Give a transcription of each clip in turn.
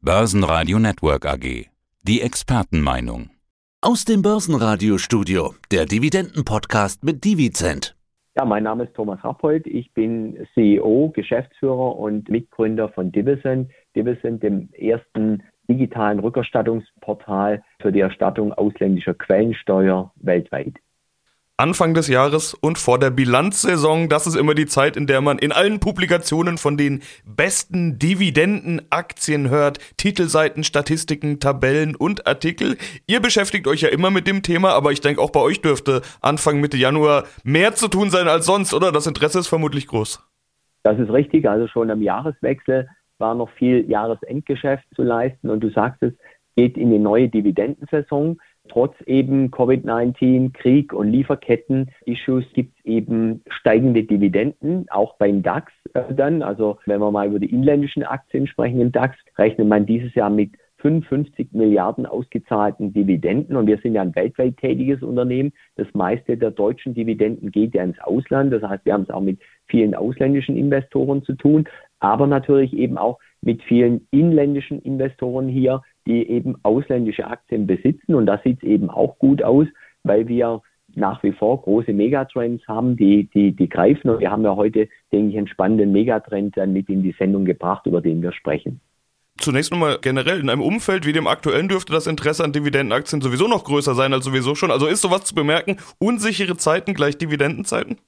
Börsenradio Network AG. Die Expertenmeinung. Aus dem Börsenradio-Studio, der Dividenden-Podcast mit Divizent. Ja, mein Name ist Thomas Rappold. Ich bin CEO, Geschäftsführer und Mitgründer von Divison. Divison, dem ersten digitalen Rückerstattungsportal für die Erstattung ausländischer Quellensteuer weltweit. Anfang des Jahres und vor der Bilanzsaison, das ist immer die Zeit, in der man in allen Publikationen von den besten Dividendenaktien hört, Titelseiten, Statistiken, Tabellen und Artikel. Ihr beschäftigt euch ja immer mit dem Thema, aber ich denke auch bei euch dürfte Anfang Mitte Januar mehr zu tun sein als sonst, oder? Das Interesse ist vermutlich groß. Das ist richtig, also schon am Jahreswechsel war noch viel Jahresendgeschäft zu leisten und du sagst es, geht in die neue Dividendensaison trotz eben Covid-19, Krieg und Lieferketten-Issues gibt es eben steigende Dividenden, auch beim DAX äh, dann. Also wenn wir mal über die inländischen Aktien sprechen im DAX, rechnet man dieses Jahr mit 55 Milliarden ausgezahlten Dividenden und wir sind ja ein weltweit tätiges Unternehmen. Das meiste der deutschen Dividenden geht ja ins Ausland. Das heißt, wir haben es auch mit vielen ausländischen Investoren zu tun, aber natürlich eben auch mit vielen inländischen Investoren hier, die eben ausländische Aktien besitzen. Und da sieht es eben auch gut aus, weil wir nach wie vor große Megatrends haben, die, die, die greifen. Und wir haben ja heute, denke ich, einen spannenden Megatrend dann mit in die Sendung gebracht, über den wir sprechen. Zunächst nochmal generell, in einem Umfeld wie dem aktuellen dürfte das Interesse an Dividendenaktien sowieso noch größer sein als sowieso schon. Also ist sowas zu bemerken, unsichere Zeiten gleich Dividendenzeiten?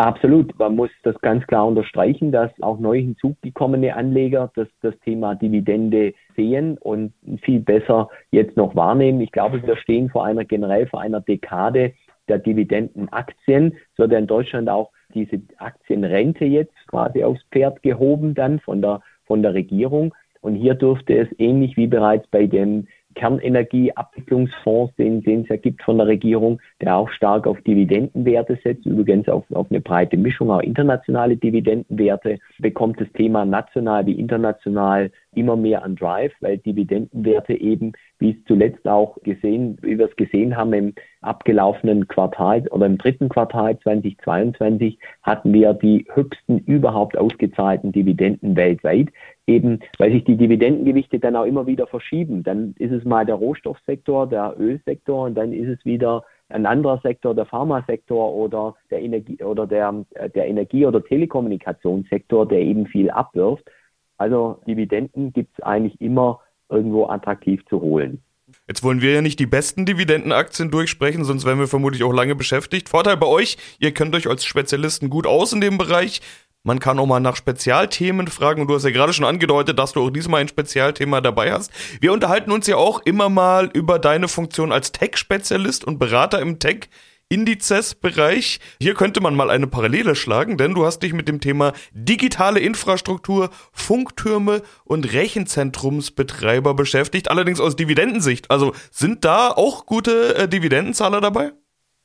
Absolut. Man muss das ganz klar unterstreichen, dass auch neu hinzugekommene Anleger das, das Thema Dividende sehen und viel besser jetzt noch wahrnehmen. Ich glaube, wir stehen vor einer generell vor einer Dekade der Dividendenaktien. Es wird ja in Deutschland auch diese Aktienrente jetzt quasi aufs Pferd gehoben dann von der, von der Regierung. Und hier dürfte es ähnlich wie bereits bei den Kernenergieabwicklungsfonds, den, es ja gibt von der Regierung, der auch stark auf Dividendenwerte setzt, übrigens auf, auf eine breite Mischung, auch internationale Dividendenwerte, bekommt das Thema national wie international immer mehr an Drive, weil Dividendenwerte eben, wie es zuletzt auch gesehen, wie wir es gesehen haben im abgelaufenen Quartal oder im dritten Quartal 2022 hatten wir die höchsten überhaupt ausgezahlten Dividenden weltweit, eben weil sich die Dividendengewichte dann auch immer wieder verschieben. Dann ist es mal der Rohstoffsektor, der Ölsektor und dann ist es wieder ein anderer Sektor, der Pharmasektor oder der Energie oder der, der Energie- oder Telekommunikationssektor, der eben viel abwirft. Also Dividenden gibt es eigentlich immer irgendwo attraktiv zu holen. Jetzt wollen wir ja nicht die besten Dividendenaktien durchsprechen, sonst wären wir vermutlich auch lange beschäftigt. Vorteil bei euch, ihr kennt euch als Spezialisten gut aus in dem Bereich. Man kann auch mal nach Spezialthemen fragen und du hast ja gerade schon angedeutet, dass du auch diesmal ein Spezialthema dabei hast. Wir unterhalten uns ja auch immer mal über deine Funktion als Tech-Spezialist und Berater im Tech. Indizes-Bereich. Hier könnte man mal eine Parallele schlagen, denn du hast dich mit dem Thema digitale Infrastruktur, Funktürme und Rechenzentrumsbetreiber beschäftigt, allerdings aus Dividendensicht. Also sind da auch gute äh, Dividendenzahler dabei?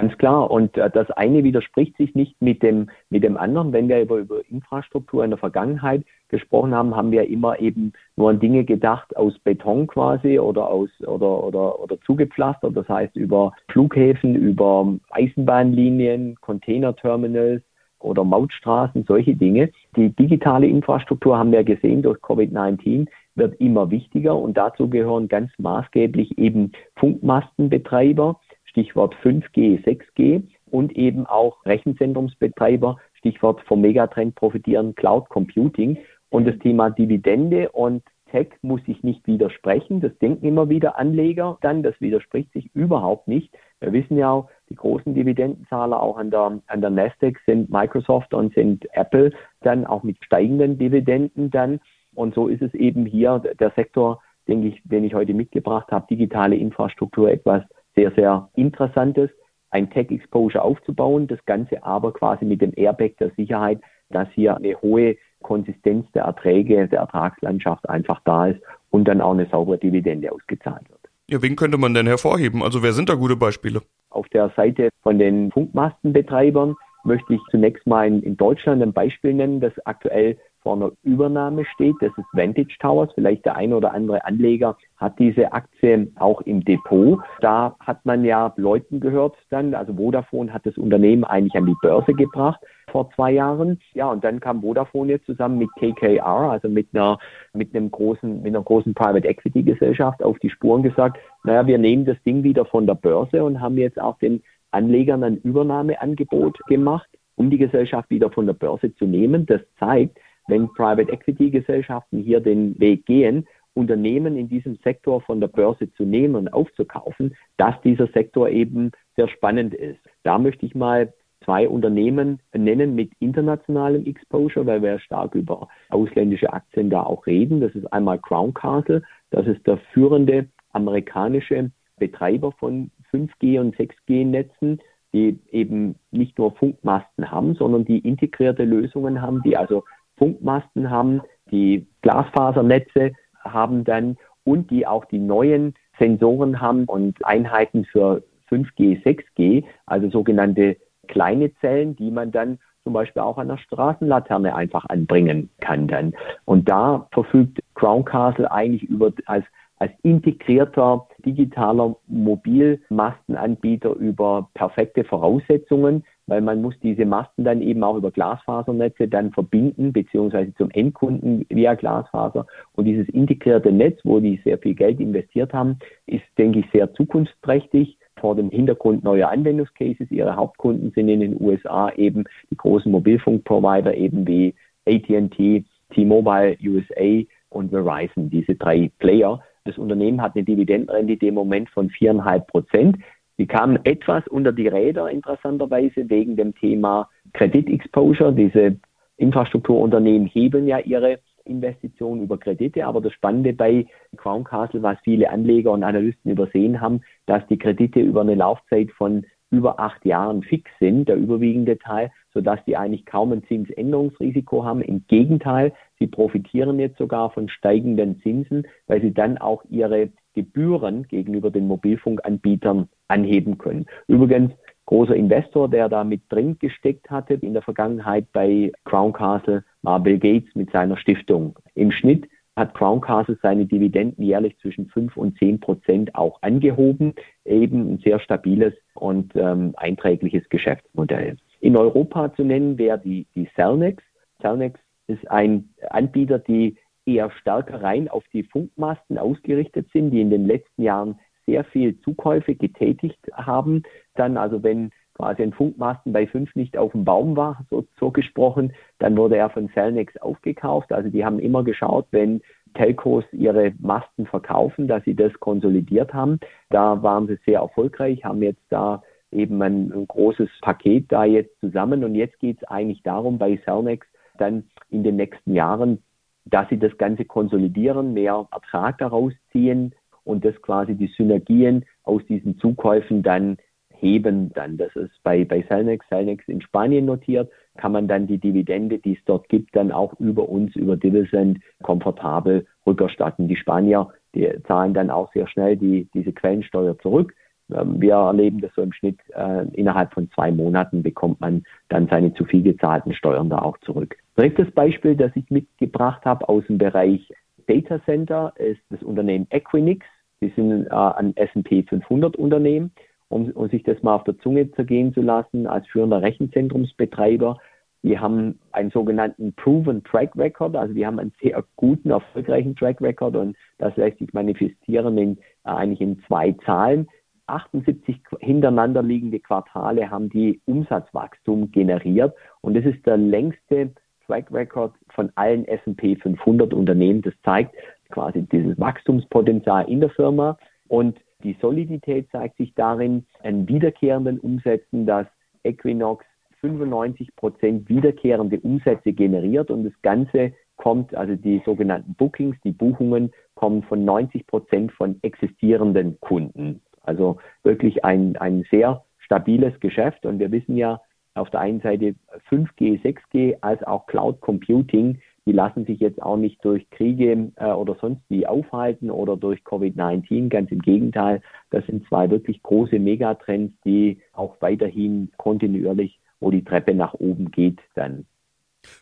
Ganz klar. Und äh, das eine widerspricht sich nicht mit dem, mit dem anderen. Wenn wir über, über Infrastruktur in der Vergangenheit gesprochen haben, haben wir immer eben nur an Dinge gedacht aus Beton quasi oder aus oder oder oder zugepflastert. Das heißt über Flughäfen, über Eisenbahnlinien, Containerterminals oder Mautstraßen, solche Dinge. Die digitale Infrastruktur haben wir gesehen durch Covid-19 wird immer wichtiger und dazu gehören ganz maßgeblich eben Funkmastenbetreiber Stichwort 5G, 6G und eben auch Rechenzentrumsbetreiber, Stichwort vom Megatrend profitieren, Cloud Computing. Und das Thema Dividende und Tech muss sich nicht widersprechen. Das denken immer wieder Anleger dann. Das widerspricht sich überhaupt nicht. Wir wissen ja auch, die großen Dividendenzahler auch an der, an der Nasdaq sind Microsoft und sind Apple dann auch mit steigenden Dividenden dann. Und so ist es eben hier der Sektor, denke ich, den ich heute mitgebracht habe, digitale Infrastruktur etwas sehr, sehr Interessantes, ein Tech-Exposure aufzubauen, das Ganze aber quasi mit dem Airbag der Sicherheit, dass hier eine hohe Konsistenz der Erträge, der Ertragslandschaft einfach da ist und dann auch eine saubere Dividende ausgezahlt wird. Ja, wen könnte man denn hervorheben? Also wer sind da gute Beispiele? Auf der Seite von den Funkmastenbetreibern möchte ich zunächst mal in Deutschland ein Beispiel nennen, das aktuell vor einer Übernahme steht. Das ist Vantage Towers. Vielleicht der eine oder andere Anleger hat diese Aktie auch im Depot. Da hat man ja Leuten gehört dann, also Vodafone hat das Unternehmen eigentlich an die Börse gebracht vor zwei Jahren. Ja, und dann kam Vodafone jetzt zusammen mit KKR, also mit einer, mit einem großen, mit einer großen Private Equity Gesellschaft auf die Spuren gesagt, naja, wir nehmen das Ding wieder von der Börse und haben jetzt auch den Anlegern ein Übernahmeangebot gemacht, um die Gesellschaft wieder von der Börse zu nehmen. Das zeigt, wenn Private Equity Gesellschaften hier den Weg gehen, Unternehmen in diesem Sektor von der Börse zu nehmen und aufzukaufen, dass dieser Sektor eben sehr spannend ist. Da möchte ich mal zwei Unternehmen nennen mit internationalem Exposure, weil wir stark über ausländische Aktien da auch reden. Das ist einmal Crown Castle, das ist der führende amerikanische Betreiber von 5G und 6G-Netzen, die eben nicht nur Funkmasten haben, sondern die integrierte Lösungen haben, die also Funkmasten haben, die Glasfasernetze haben dann und die auch die neuen Sensoren haben und Einheiten für 5G, 6G, also sogenannte kleine Zellen, die man dann zum Beispiel auch an der Straßenlaterne einfach anbringen kann dann. Und da verfügt Crown Castle eigentlich über als als integrierter digitaler Mobilmastenanbieter über perfekte Voraussetzungen, weil man muss diese Masten dann eben auch über Glasfasernetze dann verbinden, beziehungsweise zum Endkunden via Glasfaser. Und dieses integrierte Netz, wo die sehr viel Geld investiert haben, ist, denke ich, sehr zukunftsträchtig vor dem Hintergrund neuer Anwendungscases. Ihre Hauptkunden sind in den USA eben die großen Mobilfunkprovider eben wie AT&T, T-Mobile USA und Verizon, diese drei Player. Das Unternehmen hat eine Dividendenrendite im Moment von viereinhalb Prozent. Die kamen etwas unter die Räder interessanterweise wegen dem Thema Kreditexposure. Diese Infrastrukturunternehmen hebeln ja ihre Investitionen über Kredite. Aber das Spannende bei Crown Castle, was viele Anleger und Analysten übersehen haben, dass die Kredite über eine Laufzeit von über acht Jahren fix sind, der überwiegende Teil, sodass die eigentlich kaum ein Zinsänderungsrisiko haben. Im Gegenteil, sie profitieren jetzt sogar von steigenden Zinsen, weil sie dann auch ihre Gebühren gegenüber den Mobilfunkanbietern anheben können. Übrigens, großer Investor, der da mit drin gesteckt hatte in der Vergangenheit bei Crown Castle, war Bill Gates mit seiner Stiftung. Im Schnitt hat Crown Castle seine Dividenden jährlich zwischen 5 und 10 Prozent auch angehoben. Eben ein sehr stabiles und ähm, einträgliches Geschäftsmodell. In Europa zu nennen wäre die, die Cellnex. Cellnex ist ein Anbieter, die eher stärker rein auf die Funkmasten ausgerichtet sind, die in den letzten Jahren sehr viel Zukäufe getätigt haben. Dann also wenn quasi ein Funkmasten bei fünf nicht auf dem Baum war, so, so gesprochen, dann wurde er von Cellnex aufgekauft. Also die haben immer geschaut, wenn Telcos ihre Masten verkaufen, dass sie das konsolidiert haben. Da waren sie sehr erfolgreich, haben jetzt da eben ein, ein großes Paket da jetzt zusammen. Und jetzt geht es eigentlich darum, bei Cellnex dann in den nächsten Jahren, dass sie das Ganze konsolidieren, mehr Ertrag daraus ziehen und das quasi die Synergien aus diesen Zukäufen dann heben dann. Das ist bei, bei Celnex, Celnex in Spanien notiert, kann man dann die Dividende, die es dort gibt, dann auch über uns, über Dividend komfortabel rückerstatten. Die Spanier, die zahlen dann auch sehr schnell die, diese Quellensteuer zurück. Ähm, wir erleben das so im Schnitt, äh, innerhalb von zwei Monaten bekommt man dann seine zu viel gezahlten Steuern da auch zurück. Drittes Beispiel, das ich mitgebracht habe aus dem Bereich Data Center, ist das Unternehmen Equinix. Die sind äh, ein S&P 500 Unternehmen um, um sich das mal auf der Zunge zergehen zu lassen, als führender Rechenzentrumsbetreiber. Wir haben einen sogenannten Proven Track Record, also wir haben einen sehr guten, erfolgreichen Track Record und das lässt sich manifestieren in, äh, eigentlich in zwei Zahlen. 78 hintereinander liegende Quartale haben die Umsatzwachstum generiert und das ist der längste Track Record von allen S&P 500 Unternehmen. Das zeigt quasi dieses Wachstumspotenzial in der Firma und die Solidität zeigt sich darin, an wiederkehrenden Umsätzen, dass Equinox 95 Prozent wiederkehrende Umsätze generiert und das Ganze kommt, also die sogenannten Bookings, die Buchungen kommen von 90 Prozent von existierenden Kunden. Also wirklich ein, ein sehr stabiles Geschäft. Und wir wissen ja auf der einen Seite 5G, 6G als auch Cloud Computing die lassen sich jetzt auch nicht durch Kriege äh, oder sonst wie aufhalten oder durch Covid-19. Ganz im Gegenteil, das sind zwei wirklich große Megatrends, die auch weiterhin kontinuierlich, wo die Treppe nach oben geht, dann.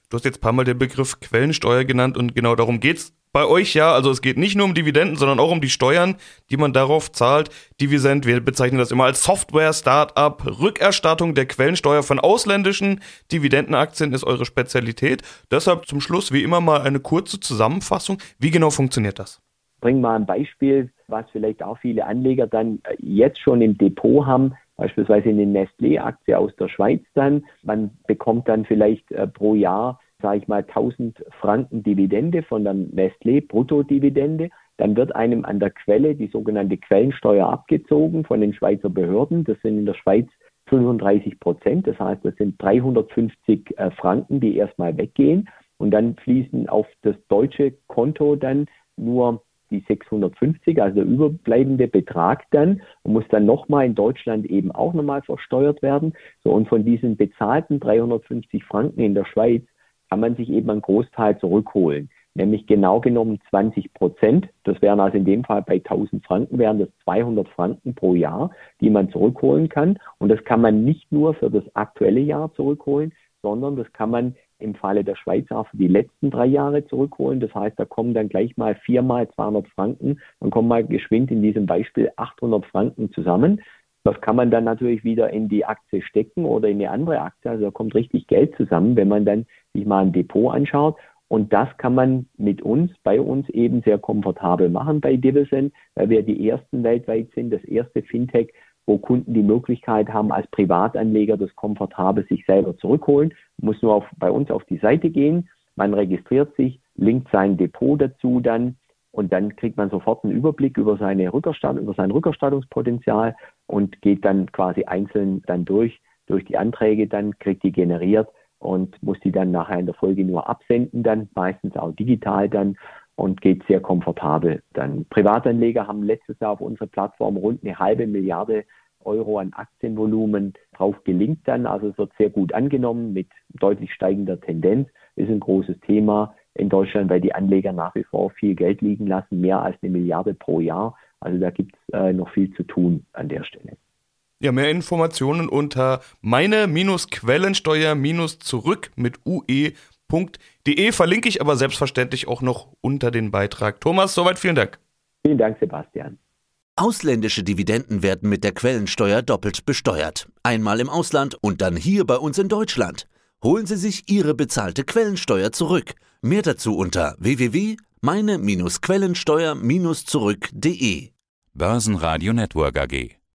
Du hast jetzt ein paar Mal den Begriff Quellensteuer genannt und genau darum geht's bei euch ja. Also es geht nicht nur um Dividenden, sondern auch um die Steuern, die man darauf zahlt. Divisent, wir bezeichnen das immer als Software-Startup. Rückerstattung der Quellensteuer von ausländischen Dividendenaktien ist eure Spezialität. Deshalb zum Schluss wie immer mal eine kurze Zusammenfassung. Wie genau funktioniert das? Bring mal ein Beispiel, was vielleicht auch viele Anleger dann äh, jetzt schon im Depot haben beispielsweise eine Nestlé-Aktie aus der Schweiz dann. Man bekommt dann vielleicht äh, pro Jahr sage ich mal, 1000 Franken Dividende von der Nestlé, Bruttodividende. Dann wird einem an der Quelle die sogenannte Quellensteuer abgezogen von den Schweizer Behörden. Das sind in der Schweiz 35 Prozent. Das heißt, das sind 350 äh, Franken, die erstmal weggehen. Und dann fließen auf das deutsche Konto dann nur die 650, also der überbleibende Betrag dann und muss dann nochmal in Deutschland eben auch nochmal versteuert werden. So, und von diesen bezahlten 350 Franken in der Schweiz kann man sich eben einen Großteil zurückholen, nämlich genau genommen 20 Prozent. Das wären also in dem Fall bei 1000 Franken wären das 200 Franken pro Jahr, die man zurückholen kann. Und das kann man nicht nur für das aktuelle Jahr zurückholen, sondern das kann man im Falle der Schweiz auch für die letzten drei Jahre zurückholen. Das heißt, da kommen dann gleich mal viermal 200 Franken. Dann kommen mal geschwind in diesem Beispiel 800 Franken zusammen. Das kann man dann natürlich wieder in die Aktie stecken oder in eine andere Aktie. Also da kommt richtig Geld zusammen, wenn man dann sich mal ein Depot anschaut. Und das kann man mit uns, bei uns eben sehr komfortabel machen bei Divison, weil wir die ersten weltweit sind, das erste Fintech, wo Kunden die Möglichkeit haben, als Privatanleger das komfortabel sich selber zurückholen. Muss nur auf, bei uns auf die Seite gehen, man registriert sich, linkt sein Depot dazu dann und dann kriegt man sofort einen Überblick über seine Rückerstattung, über sein Rückerstattungspotenzial und geht dann quasi einzeln dann durch, durch die Anträge dann, kriegt die generiert und muss die dann nachher in der Folge nur absenden, dann meistens auch digital dann und geht sehr komfortabel dann. Privatanleger haben letztes Jahr auf unserer Plattform rund eine halbe Milliarde Euro an Aktienvolumen drauf gelingt dann. Also es wird sehr gut angenommen mit deutlich steigender Tendenz. Ist ein großes Thema in Deutschland, weil die Anleger nach wie vor viel Geld liegen lassen, mehr als eine Milliarde pro Jahr. Also da gibt es äh, noch viel zu tun an der Stelle. Ja, mehr Informationen unter meine-quellensteuer-zurück mit ue.de verlinke ich aber selbstverständlich auch noch unter den Beitrag. Thomas, soweit vielen Dank. Vielen Dank, Sebastian. Ausländische Dividenden werden mit der Quellensteuer doppelt besteuert. Einmal im Ausland und dann hier bei uns in Deutschland. Holen Sie sich Ihre bezahlte Quellensteuer zurück. Mehr dazu unter www.meine-quellensteuer-zurück.de. Börsenradio Network AG